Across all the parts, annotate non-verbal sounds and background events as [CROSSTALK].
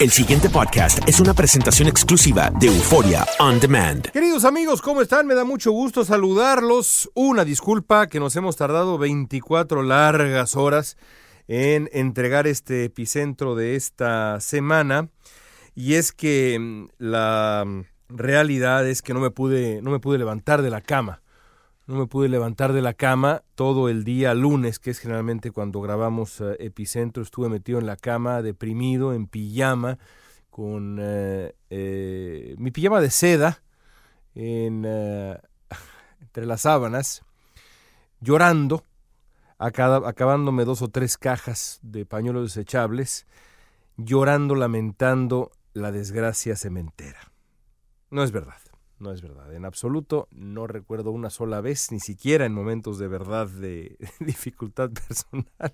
El siguiente podcast es una presentación exclusiva de Euforia On Demand. Queridos amigos, ¿cómo están? Me da mucho gusto saludarlos. Una disculpa que nos hemos tardado 24 largas horas en entregar este epicentro de esta semana. Y es que mm, la realidad es que no me pude, no me pude levantar de la cama. No me pude levantar de la cama todo el día lunes, que es generalmente cuando grabamos eh, Epicentro. Estuve metido en la cama, deprimido, en pijama, con eh, eh, mi pijama de seda en, [LAUGHS] entre las sábanas, llorando, acabándome dos o tres cajas de pañuelos desechables, llorando, lamentando la desgracia cementera. No es verdad. No es verdad, en absoluto no recuerdo una sola vez, ni siquiera en momentos de verdad de [LAUGHS] dificultad personal,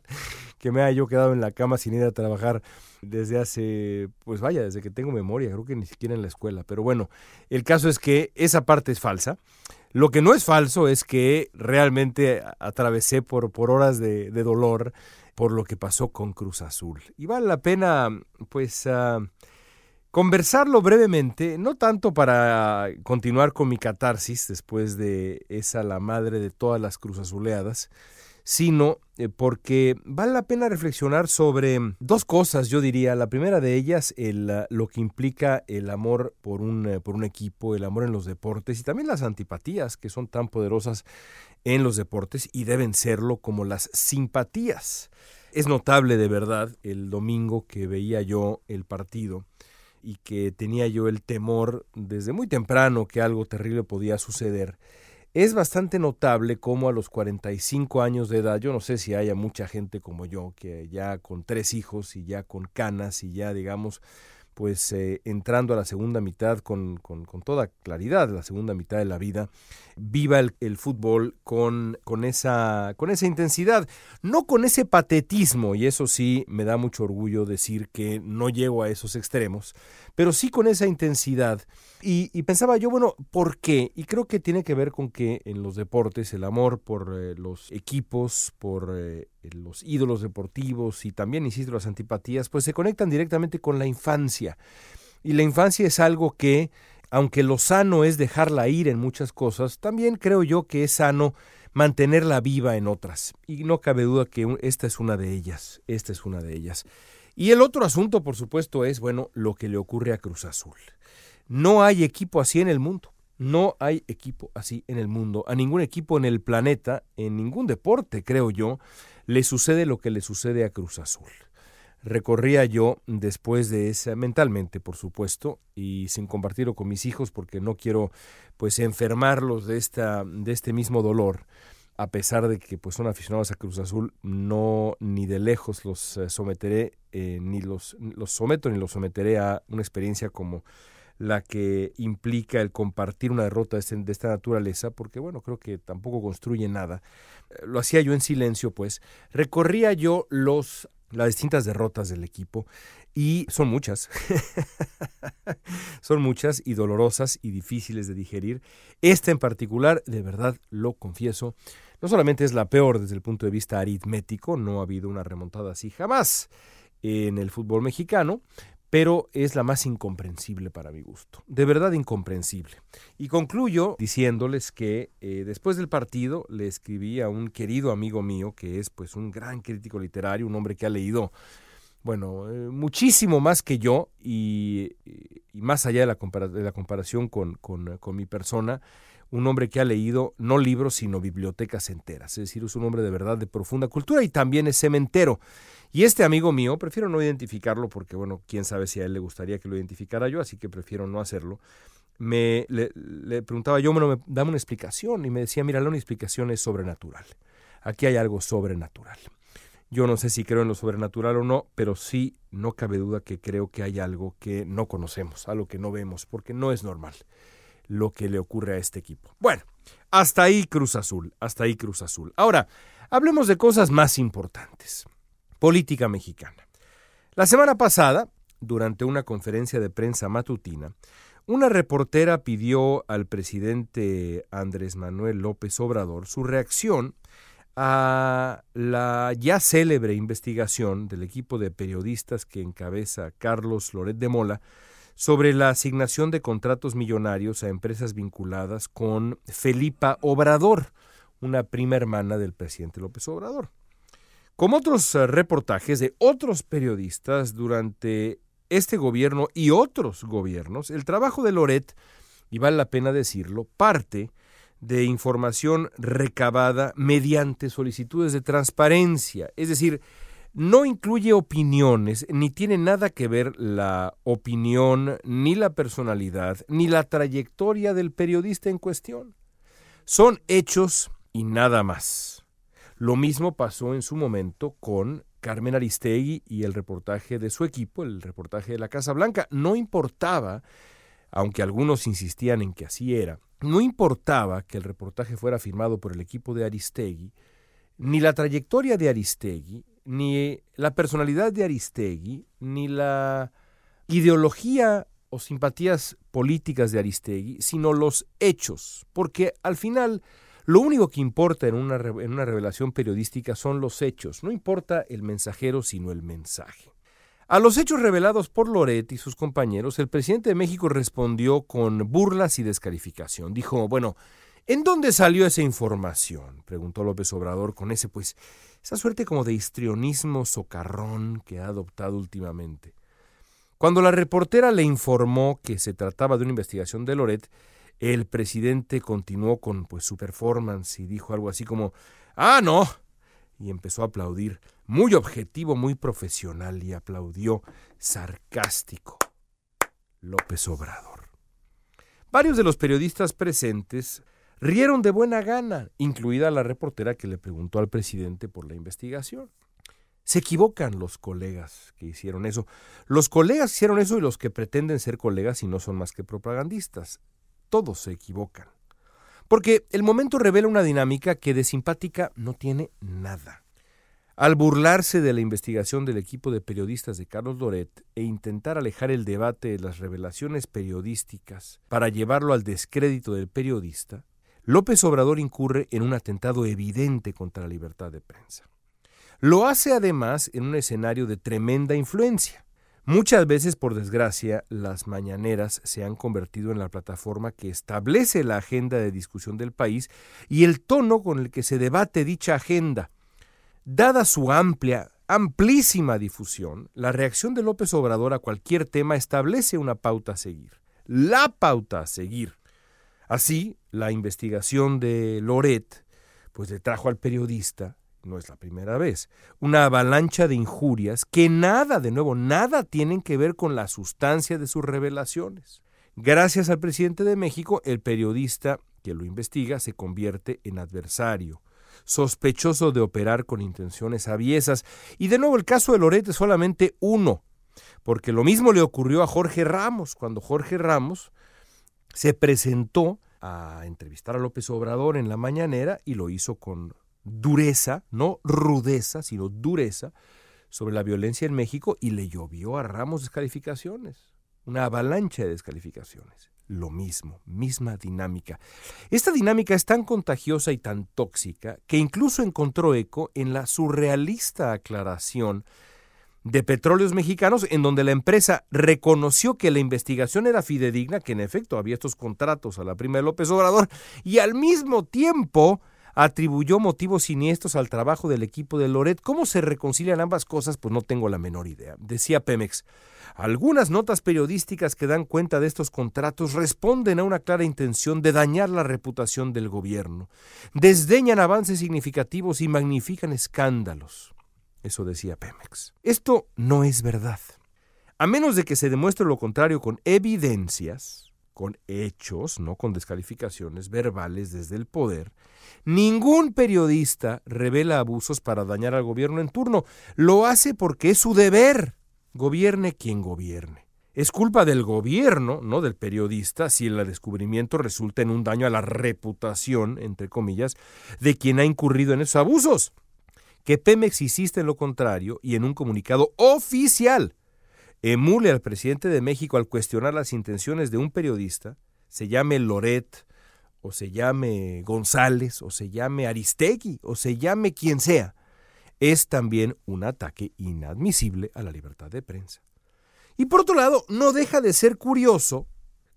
que me haya yo quedado en la cama sin ir a trabajar desde hace, pues vaya, desde que tengo memoria, creo que ni siquiera en la escuela. Pero bueno, el caso es que esa parte es falsa. Lo que no es falso es que realmente atravesé por, por horas de, de dolor por lo que pasó con Cruz Azul. Y vale la pena, pues... ah, Conversarlo brevemente, no tanto para continuar con mi catarsis después de esa la madre de todas las cruzazuleadas, sino eh, porque vale la pena reflexionar sobre dos cosas, yo diría. La primera de ellas, el, ah, lo que implica el amor por un, eh, por un equipo, el amor en los deportes y también las antipatías que son tan poderosas en los deportes y deben serlo como las simpatías. Es notable de verdad el domingo que veía yo el partido y que tenía yo el temor desde muy temprano que algo terrible podía suceder. Es bastante notable cómo a los 45 años de edad, yo no sé si haya mucha gente como yo, que ya con tres hijos y ya con canas y ya digamos, pues eh, entrando a la segunda mitad con, con, toda claridad, la segunda mitad de la vida, viva el, el fútbol con, con, esa, con esa intensidad, no con ese patetismo, y eso sí me da mucho orgullo decir que no llego a esos extremos, pero sí con esa intensidad. Y, y, pensaba yo, bueno, ¿por qué? Y creo que tiene que ver con que en los deportes el amor por eh, los equipos, por eh, los ídolos deportivos y también, insisto, las antipatías, pues se conectan directamente con la infancia. Y la infancia es algo que, aunque lo sano es dejarla ir en muchas cosas, también creo yo que es sano mantenerla viva en otras. Y no cabe duda que esta es una de ellas, esta es una de ellas. Y el otro asunto, por supuesto, es, bueno, lo que le ocurre a Cruz Azul. No hay equipo así en el mundo. No hay equipo así en el mundo. A ningún equipo en el planeta, en ningún deporte, creo yo, le sucede lo que le sucede a Cruz Azul. Recorría yo después de esa, mentalmente, por supuesto, y sin compartirlo con mis hijos porque no quiero pues enfermarlos de, esta, de este mismo dolor. a pesar de que pues son aficionados a Cruz Azul, no ni de lejos los eh, someteré, eh, ni los, los someto ni los someteré a una experiencia como la que implica el compartir una derrota de, esta naturaleza, porque bueno, creo que tampoco construye nada. Eh, lo hacía yo en silencio, pues. Recorría yo los las distintas derrotas del equipo y son muchas, [LAUGHS] son muchas y dolorosas y difíciles de digerir. Esta en particular, de verdad lo confieso, no solamente es la peor desde el punto de vista aritmético, no ha habido una remontada así jamás en el fútbol mexicano, pero es la más incomprensible para mi gusto, de verdad incomprensible. Y concluyo diciéndoles que eh, después del partido le escribí a un querido amigo mío, que es pues un gran crítico literario, un hombre que ha leído, bueno, eh, muchísimo más que yo y, más allá de la, de la comparación con mi persona, un hombre que ha leído no libros, sino bibliotecas enteras. Es decir, es un hombre de verdad de profunda cultura y también es cementero. Y este amigo mío, prefiero no identificarlo porque, bueno, quién sabe si a él le gustaría que lo identificara yo, así que prefiero no hacerlo. Me, le, preguntaba yo, bueno, me, dame una explicación. Y me decía, mira, la una explicación es sobrenatural. Aquí hay algo sobrenatural. Yo no sé si creo en lo sobrenatural o no, pero sí no cabe duda que creo que hay algo que no conocemos, algo que no vemos, porque no es normal lo que le ocurre a este equipo. Bueno, hasta ahí Cruz Azul, hasta ahí Cruz Azul. Ahora, hablemos de cosas más importantes. Política mexicana. La semana pasada, durante una conferencia de prensa matutina, una reportera pidió al presidente Andrés Manuel López Obrador su reacción a la ya célebre investigación del equipo de periodistas que encabeza Carlos Loret de Mola sobre la asignación de contratos millonarios a empresas vinculadas con Felipa Obrador, una prima hermana del presidente López Obrador. Como otros eh, reportajes de otros periodistas durante este gobierno y otros gobiernos, el trabajo de Loret, y vale la pena decirlo, parte de información recabada mediante solicitudes de transparencia, es decir, no incluye opiniones, ni tiene nada que ver la opinión, ni la personalidad, ni la trayectoria del periodista en cuestión. Son hechos y nada más. Lo mismo pasó en su momento con Carmen Aristegui y el reportaje de su equipo, el reportaje de la Casa Blanca. No importaba, aunque algunos insistían en que así era, no importaba que el reportaje fuera firmado por el equipo de Aristegui, ni la trayectoria de Aristegui, ni la personalidad de Aristegui, ni la ideología o simpatías políticas de Aristegui, sino los hechos, porque al final lo único que importa en una, en una revelación periodística son los hechos, no importa el mensajero, sino el mensaje. A los hechos revelados por Loret y sus compañeros, el presidente de México respondió con burlas y descalificación. Dijo, bueno, ¿en dónde salió esa información? preguntó López Obrador con ese, pues, esa suerte como de histrionismo socarrón que ha adoptado últimamente. Cuando la reportera le informó que se trataba de una investigación de Loret, el presidente continuó con pues su performance y dijo algo así como "Ah, no." y empezó a aplaudir, muy objetivo, muy profesional y aplaudió sarcástico. López Obrador. Varios de los periodistas presentes rieron de buena gana, incluida la reportera que le preguntó al presidente por la investigación. Se equivocan los colegas que hicieron eso. Los colegas hicieron eso y los que pretenden ser colegas y no son más que propagandistas. Todos se equivocan. Porque el momento revela una dinámica que de simpática no tiene nada. Al burlarse de la investigación del equipo de periodistas de Carlos Loret e intentar alejar el debate de las revelaciones periodísticas para llevarlo al descrédito del periodista, López Obrador incurre en un atentado evidente contra la libertad de prensa. Lo hace además en un escenario de tremenda influencia. Muchas veces, por desgracia, las mañaneras se han convertido en la plataforma que establece la agenda de discusión del país y el tono con el que se debate dicha agenda. Dada su amplia, amplísima difusión, la reacción de López Obrador a cualquier tema establece una pauta a seguir. La pauta a seguir. Así, la investigación de Loret pues le trajo al periodista, no es la primera vez, una avalancha de injurias que nada, de nuevo, nada tienen que ver con la sustancia de sus revelaciones. Gracias al presidente de México, el periodista que lo investiga se convierte en adversario. sospechoso de operar con intenciones aviesas. Y de nuevo el caso de Loret es solamente uno, porque lo mismo le ocurrió a Jorge Ramos, cuando Jorge Ramos se presentó a entrevistar a López Obrador en la mañanera y lo hizo con dureza, no rudeza, sino dureza, sobre la violencia en México y le llovió a Ramos descalificaciones, una avalancha de descalificaciones. Lo mismo, misma dinámica. Esta dinámica es tan contagiosa y tan tóxica que incluso encontró eco en la surrealista aclaración de Petróleos Mexicanos, en donde la empresa reconoció que la investigación era fidedigna, que en efecto había estos contratos a la prima de López Obrador, y al mismo tiempo atribuyó motivos siniestros al trabajo del equipo de Loret. ¿Cómo se reconcilian ambas cosas? Pues no tengo la menor idea. Decía Pemex, algunas notas periodísticas que dan cuenta de estos contratos responden a una clara intención de dañar la reputación del gobierno, desdeñan avances significativos y magnifican escándalos. Eso decía Pemex. Esto no es verdad. A menos de que se demuestre lo contrario con evidencias, con hechos, no con descalificaciones verbales desde el poder, ningún periodista revela abusos para dañar al gobierno en turno. Lo hace porque es su deber. Gobierne quien gobierne. Es culpa del gobierno, no del periodista, si el descubrimiento resulta en un daño a la reputación, entre comillas, de quien ha incurrido en esos abusos que Pemex insiste en lo contrario y en un comunicado oficial emule al presidente de México al cuestionar las intenciones de un periodista, se llame Loret, o se llame González, o se llame Aristegui, o se llame quien sea, es también un ataque inadmisible a la libertad de prensa. Y por otro lado, no deja de ser curioso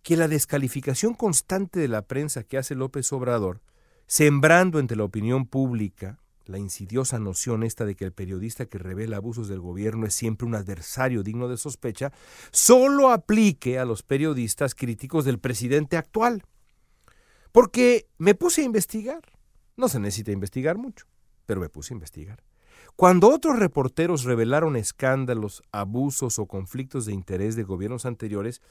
que la descalificación constante de la prensa que hace López Obrador, sembrando entre la opinión pública la insidiosa noción esta de que el periodista que revela abusos del gobierno es siempre un adversario digno de sospecha, solo aplique a los periodistas críticos del presidente actual. Porque me puse a investigar. No se necesita investigar mucho, pero me puse a investigar. Cuando otros reporteros revelaron escándalos, abusos o conflictos de interés de gobiernos anteriores,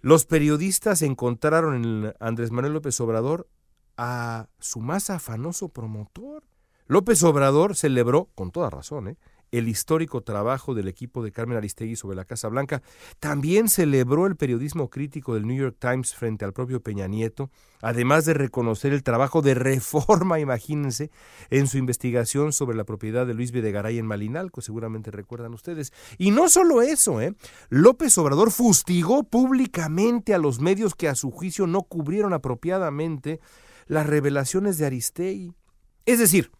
los periodistas encontraron en Andrés Manuel López Obrador a su más afanoso promotor. López Obrador celebró, con toda razón, ¿eh? el histórico trabajo del equipo de Carmen Aristegui sobre la Casa Blanca. También celebró el periodismo crítico del New York Times frente al propio Peña Nieto, además de reconocer el trabajo de reforma, [LAUGHS] imagínense, en su investigación sobre la propiedad de Luis Videgaray en Malinalco, seguramente recuerdan ustedes. Y no solo eso, ¿eh? López Obrador fustigó públicamente a los medios que a su juicio no cubrieron apropiadamente las revelaciones de Aristegui. Es decir,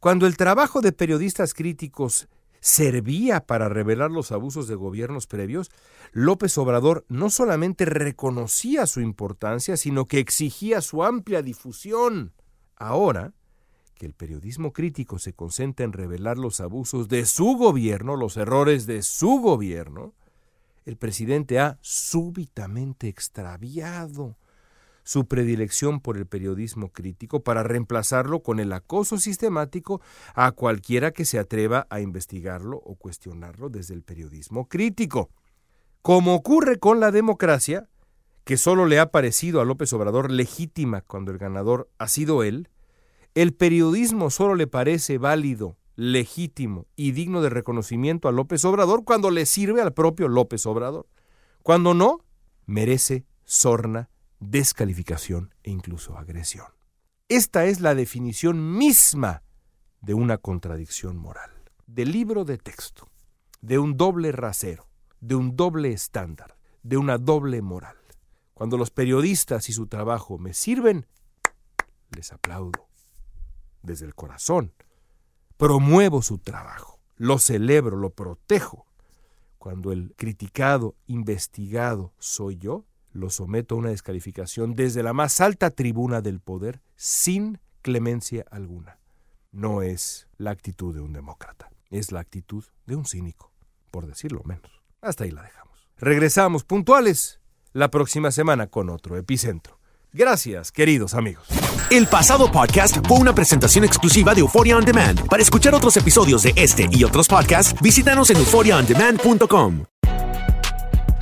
cuando el trabajo de periodistas críticos servía para revelar los abusos de gobiernos previos, López Obrador no solamente reconocía su importancia, sino que exigía su amplia difusión. Ahora, que el periodismo crítico se concentra en revelar los abusos de su gobierno, los errores de su gobierno, el presidente ha súbitamente extraviado su predilección por el periodismo crítico para reemplazarlo con el acoso sistemático a cualquiera que se atreva a investigarlo o cuestionarlo desde el periodismo crítico. Como ocurre con la democracia, que solo le ha parecido a López Obrador legítima cuando el ganador ha sido él, el periodismo solo le parece válido, legítimo y digno de reconocimiento a López Obrador cuando le sirve al propio López Obrador. Cuando no, merece sorna descalificación e incluso agresión. Esta es la definición misma de una contradicción moral, de libro de texto, de un doble rasero, de un doble estándar, de una doble moral. Cuando los periodistas y su trabajo me sirven, les aplaudo desde el corazón. Promuevo su trabajo, lo celebro, lo protejo. Cuando el criticado, investigado soy yo, lo someto a una descalificación desde la más alta tribuna del poder sin clemencia alguna. No es la actitud de un demócrata, es la actitud de un cínico, por decirlo menos. Hasta ahí la dejamos. Regresamos puntuales la próxima semana con otro epicentro. Gracias, queridos amigos. El pasado podcast fue una presentación exclusiva de Euphoria On Demand. Para escuchar otros episodios de este y otros podcasts, visítanos en euphoriaondemand.com.